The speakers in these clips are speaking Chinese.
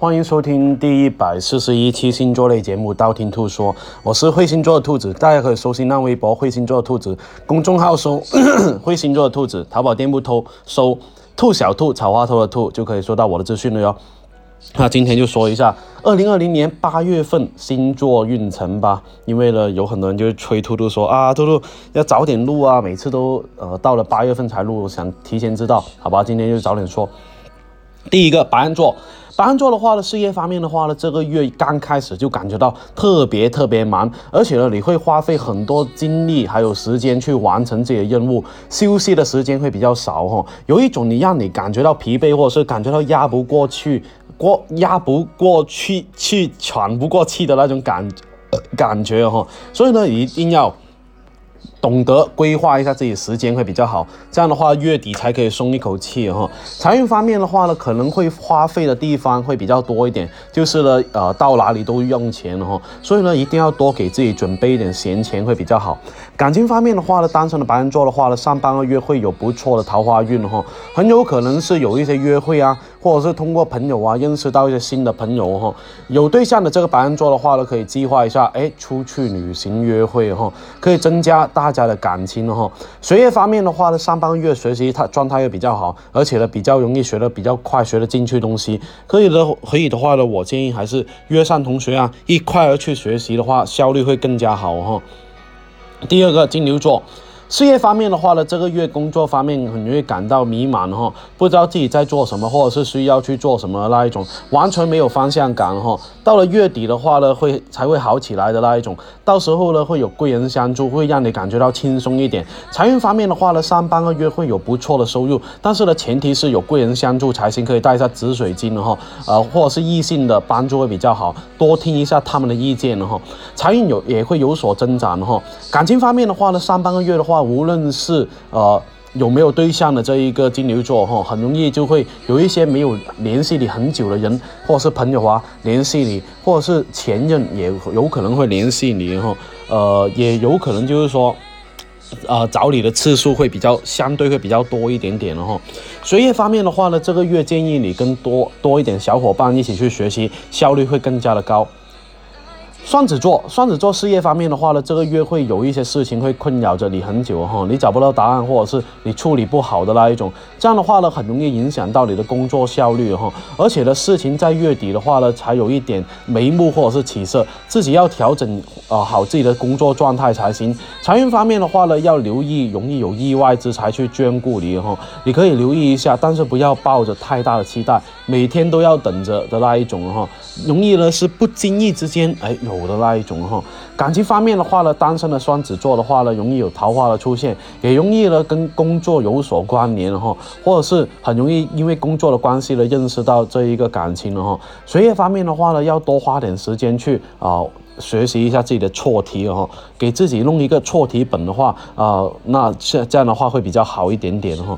欢迎收听第一百四十一期星座类节目《道听途说》，我是会星座的兔子，大家可以搜新浪微博“会星座的兔子”公众号搜 “会星座的兔子”，淘宝店铺偷搜“兔小兔草花头的兔”就可以收到我的资讯了哟。那今天就说一下二零二零年八月份星座运程吧，因为呢有很多人就催兔兔说啊，兔兔要早点录啊，每次都呃到了八月份才录，想提前知道，好吧，今天就早点说。第一个白羊座。白羊座的话呢，事业方面的话呢，这个月刚开始就感觉到特别特别忙，而且呢，你会花费很多精力还有时间去完成自己的任务，休息的时间会比较少哈。有一种你让你感觉到疲惫，或者是感觉到压不过去，过压不过去，去喘不过气的那种感感觉哈。所以呢，一定要。懂得规划一下自己时间会比较好，这样的话月底才可以松一口气哈。财运方面的话呢，可能会花费的地方会比较多一点，就是呢，呃，到哪里都用钱哈，所以呢，一定要多给自己准备一点闲钱会比较好。感情方面的话呢，单身的白羊座的话呢，上半个月会有不错的桃花运哈，很有可能是有一些约会啊，或者是通过朋友啊认识到一些新的朋友哈。有对象的这个白羊座的话呢，可以计划一下，哎，出去旅行约会哈，可以增加大。大家的感情哈，学业方面的话呢，上半个月学习他状态又比较好，而且呢比较容易学的比较快，学的进去东西。可以的，可以的话呢，我建议还是约上同学啊，一块儿去学习的话，效率会更加好哈。第二个金牛座。事业方面的话呢，这个月工作方面很容易感到迷茫哈，不知道自己在做什么，或者是需要去做什么那一种，完全没有方向感哈。到了月底的话呢，会才会好起来的那一种，到时候呢会有贵人相助，会让你感觉到轻松一点。财运方面的话呢，上半个月会有不错的收入，但是呢前提是有贵人相助才行，可以带一下紫水晶哈，呃或者是异性的帮助会比较好，多听一下他们的意见哈。财运有也会有所增长哈。感情方面的话呢，上半个月的话。无论是呃有没有对象的这一个金牛座哈，很容易就会有一些没有联系你很久的人，或者是朋友啊联系你，或者是前任也有可能会联系你哈，呃也有可能就是说，呃找你的次数会比较相对会比较多一点点的哈。学业方面的话呢，这个月建议你跟多多一点小伙伴一起去学习，效率会更加的高。双子座，双子座事业方面的话呢，这个月会有一些事情会困扰着你很久哈，你找不到答案，或者是你处理不好的那一种，这样的话呢，很容易影响到你的工作效率哈。而且呢，事情在月底的话呢，才有一点眉目或者是起色，自己要调整啊好自己的工作状态才行。财运方面的话呢，要留意容易有意外之财去眷顾你哈，你可以留意一下，但是不要抱着太大的期待，每天都要等着的那一种哈，容易呢是不经意之间哎有。的那一种哈，感情方面的话呢，单身的双子座的话呢，容易有桃花的出现，也容易呢跟工作有所关联哈，或者是很容易因为工作的关系呢认识到这一个感情了哈。学业方面的话呢，要多花点时间去啊学习一下自己的错题哈，给自己弄一个错题本的话啊，那这这样的话会比较好一点点哈。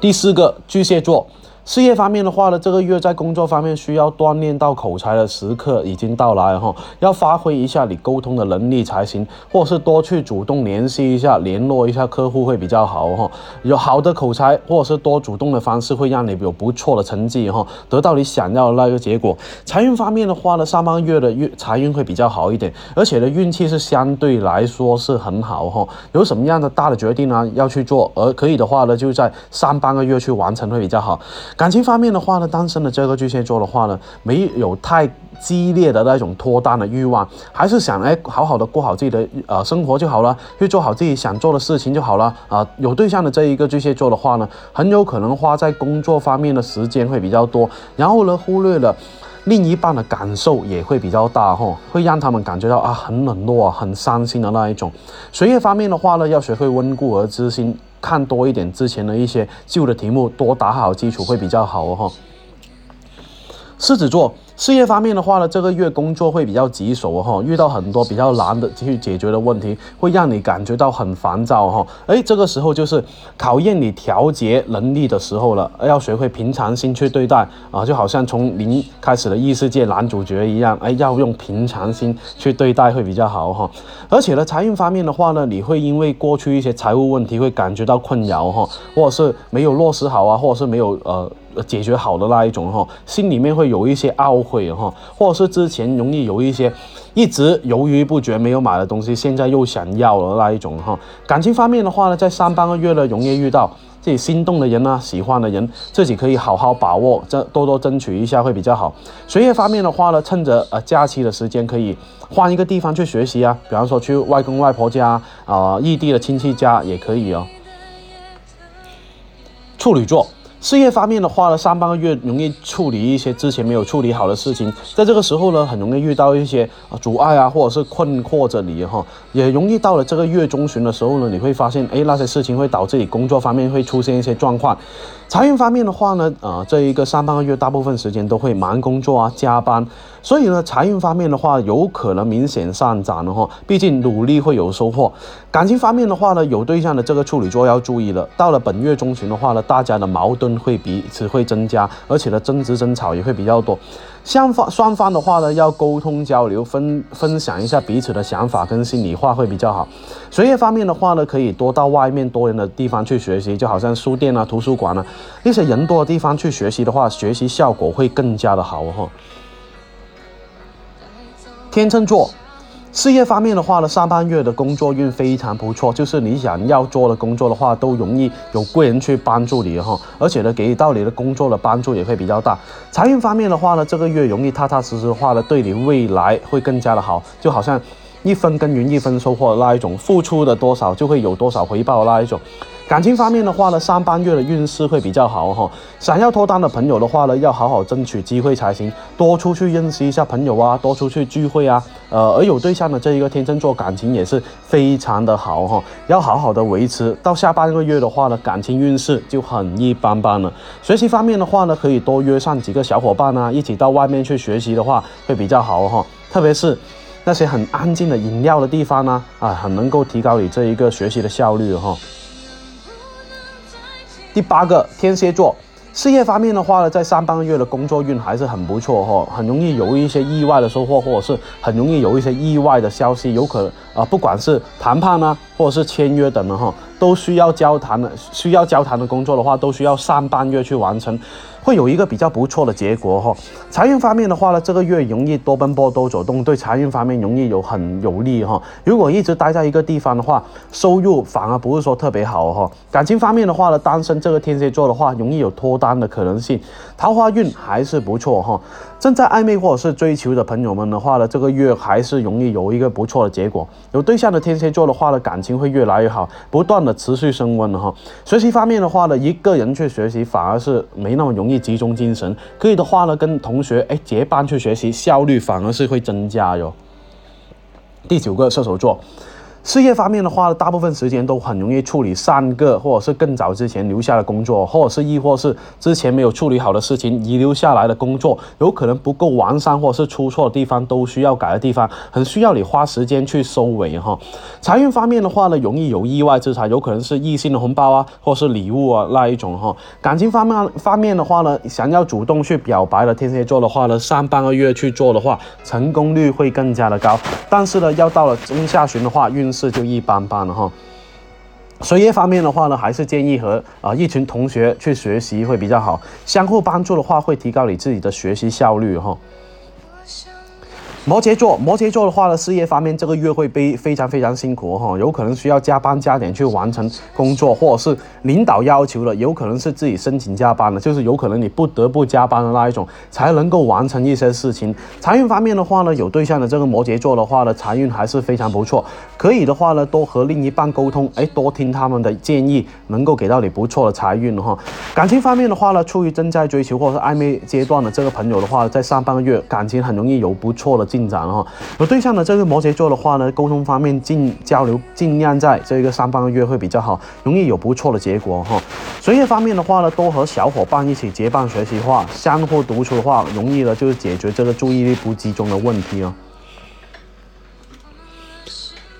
第四个巨蟹座。事业方面的话呢，这个月在工作方面需要锻炼到口才的时刻已经到来哈，要发挥一下你沟通的能力才行，或是多去主动联系一下、联络一下客户会比较好哈。有好的口才或者是多主动的方式，会让你有不错的成绩哈，得到你想要的那个结果。财运方面的话呢，上半个月的运财运会比较好一点，而且呢运气是相对来说是很好哈。有什么样的大的决定呢要去做，而可以的话呢，就在上半个月去完成会比较好。感情方面的话呢，单身的这个巨蟹座的话呢，没有太激烈的那种脱单的欲望，还是想哎好好的过好自己的呃生活就好了，去做好自己想做的事情就好了啊。有对象的这一个巨蟹座的话呢，很有可能花在工作方面的时间会比较多，然后呢忽略了另一半的感受也会比较大哈，会让他们感觉到啊很冷落，很伤心的那一种。学业方面的话呢，要学会温故而知新。看多一点之前的一些旧的题目，多打好基础会比较好哦。狮子座。事业方面的话呢，这个月工作会比较棘手哈，遇到很多比较难的去解决的问题，会让你感觉到很烦躁哈。哎，这个时候就是考验你调节能力的时候了，要学会平常心去对待啊，就好像从零开始的异世界男主角一样，哎，要用平常心去对待会比较好哈。而且呢，财运方面的话呢，你会因为过去一些财务问题会感觉到困扰哈，或者是没有落实好啊，或者是没有呃。解决好的那一种哈，心里面会有一些懊悔哈，或者是之前容易有一些一直犹豫不决没有买的东西，现在又想要了那一种哈。感情方面的话呢，在上半个月呢，容易遇到。自己心动的人呢，喜欢的人，自己可以好好把握，这多多争取一下会比较好。学业方面的话呢，趁着呃假期的时间，可以换一个地方去学习啊，比方说去外公外婆家啊，异地的亲戚家也可以哦。处女座。事业方面的话呢，上半个月容易处理一些之前没有处理好的事情，在这个时候呢，很容易遇到一些啊阻碍啊，或者是困惑着你哈，也容易到了这个月中旬的时候呢，你会发现，哎，那些事情会导致你工作方面会出现一些状况。财运方面的话呢，啊，这一个上半个月大部分时间都会忙工作啊，加班，所以呢，财运方面的话有可能明显上涨的哈，毕竟努力会有收获。感情方面的话呢，有对象的这个处女座要注意了，到了本月中旬的话呢，大家的矛盾会彼此会增加，而且呢，争执争吵也会比较多。双方双方的话呢，要沟通交流，分分享一下彼此的想法跟心里话会比较好。学业方面的话呢，可以多到外面多人的地方去学习，就好像书店啊、图书馆啊一些人多的地方去学习的话，学习效果会更加的好哈。天秤座。事业方面的话呢，上半月的工作运非常不错，就是你想要做的工作的话，都容易有贵人去帮助你哈，而且呢，给到你的工作的帮助也会比较大。财运方面的话呢，这个月容易踏踏实实的话呢，对你未来会更加的好，就好像一分耕耘一分收获的那一种，付出的多少就会有多少回报那一种。感情方面的话呢，上半月的运势会比较好哈。想要脱单的朋友的话呢，要好好争取机会才行，多出去认识一下朋友啊，多出去聚会啊。呃，而有对象的这一个天秤座感情也是非常的好哈，要好好的维持。到下半个月的话呢，感情运势就很一般般了。学习方面的话呢，可以多约上几个小伙伴啊，一起到外面去学习的话会比较好哈。特别是那些很安静的饮料的地方呢，啊，很能够提高你这一个学习的效率哈。第八个天蝎座，事业方面的话呢，在上半个月的工作运还是很不错哈，很容易有一些意外的收获，或者是很容易有一些意外的消息，有可能啊，不管是谈判呢，或者是签约等的哈，都需要交谈的，需要交谈的工作的话，都需要上半月去完成。会有一个比较不错的结果哈。财运方面的话呢，这个月容易多奔波多走动，对财运方面容易有很有利哈。如果一直待在一个地方的话，收入反而不是说特别好哈。感情方面的话呢，单身这个天蝎座的话，容易有脱单的可能性，桃花运还是不错哈。正在暧昧或者是追求的朋友们的话呢，这个月还是容易有一个不错的结果。有对象的天蝎座的话呢，感情会越来越好，不断的持续升温的哈。学习方面的话呢，一个人去学习反而是没那么容易。集中精神，可以的话呢，跟同学哎结伴去学习，效率反而是会增加哟。第九个射手座。事业方面的话，大部分时间都很容易处理三个或者是更早之前留下的工作，或者是亦或是之前没有处理好的事情遗留下来的工作，有可能不够完善或者是出错的地方都需要改的地方，很需要你花时间去收尾哈。财运方面的话呢，容易有意外之财，有可能是异性的红包啊，或是礼物啊那一种哈。感情方面方面的话呢，想要主动去表白的天蝎座的话呢，上半个月去做的话，成功率会更加的高。但是呢，要到了中下旬的话，运是就一般般了哈。学业方面的话呢，还是建议和啊一群同学去学习会比较好，相互帮助的话会提高你自己的学习效率哈。摩羯座，摩羯座的话呢，事业方面这个月会非非常非常辛苦哈，有可能需要加班加点去完成工作，或者是领导要求了，有可能是自己申请加班的，就是有可能你不得不加班的那一种，才能够完成一些事情。财运方面的话呢，有对象的这个摩羯座的话呢，财运还是非常不错，可以的话呢，多和另一半沟通，哎，多听他们的建议，能够给到你不错的财运哈。感情方面的话呢，处于正在追求或者是暧昧阶段的这个朋友的话，在上半个月感情很容易有不错的。进展哈，有对象的这个摩羯座的话呢，沟通方面尽交流，尽量在这个上半个月会比较好，容易有不错的结果哈。学业方面的话呢，多和小伙伴一起结伴学习话，相互督促的话，容易呢就是解决这个注意力不集中的问题哦。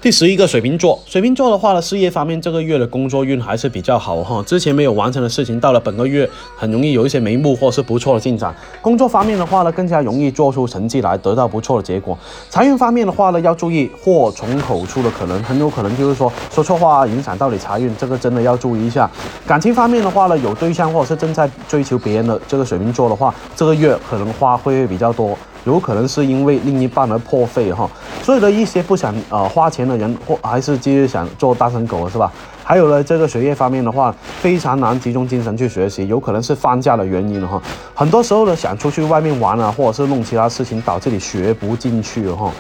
第十一个水瓶座，水瓶座的话呢，事业方面这个月的工作运还是比较好哈。之前没有完成的事情，到了本个月很容易有一些眉目或是不错的进展。工作方面的话呢，更加容易做出成绩来，得到不错的结果。财运方面的话呢，要注意祸从口出的可能，很有可能就是说说错话影响到你财运，这个真的要注意一下。感情方面的话呢，有对象或者是正在追求别人的这个水瓶座的话，这个月可能花会比较多。有可能是因为另一半而破费哈，所以呢，一些不想呃花钱的人，或还是继续想做单身狗是吧？还有呢，这个学业方面的话，非常难集中精神去学习，有可能是放假的原因哈。很多时候呢，想出去外面玩啊，或者是弄其他事情，导致你学不进去哈。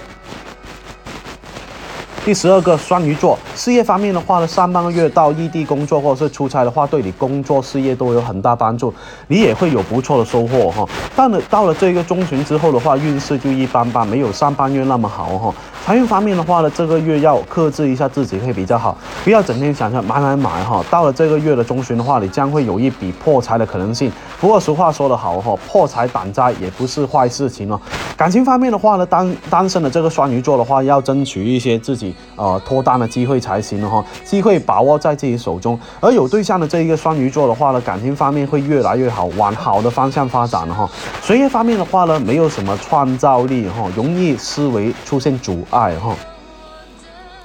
第十二个双鱼座，事业方面的话呢，上半个月到异地工作或者是出差的话，对你工作事业都有很大帮助，你也会有不错的收获哈。但了到了这个中旬之后的话，运势就一般般，没有上半月那么好哈。财运方面的话呢，这个月要克制一下自己会比较好，不要整天想着买买买哈。到了这个月的中旬的话，你将会有一笔破财的可能性。不过俗话说得好哈，破财挡灾也不是坏事情哦。感情方面的话呢，单单身的这个双鱼座的话，要争取一些自己呃脱单的机会才行了哈。机会把握在自己手中。而有对象的这一个双鱼座的话呢，感情方面会越来越好，往好的方向发展了哈。学业方面的话呢，没有什么创造力哈，容易思维出现阻。爱哈，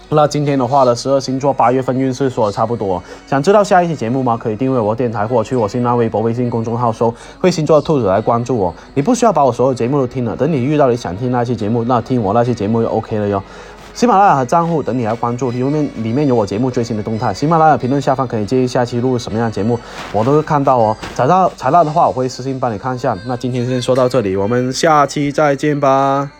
那今天的话呢，十二星座八月份运势说的差不多。想知道下一期节目吗？可以订阅我电台或去我新浪微博、微信公众号搜“会星座兔子”来关注我。你不需要把我所有节目都听了，等你遇到你想听那期节目，那听我那期节目就 OK 了哟。喜马拉雅和账户等你来关注，里面里面有我节目最新的动态。喜马拉雅评论下方可以建议下期录什么样的节目，我都会看到哦。找到材料的话，我会私信帮你看一下。那今天先说到这里，我们下期再见吧。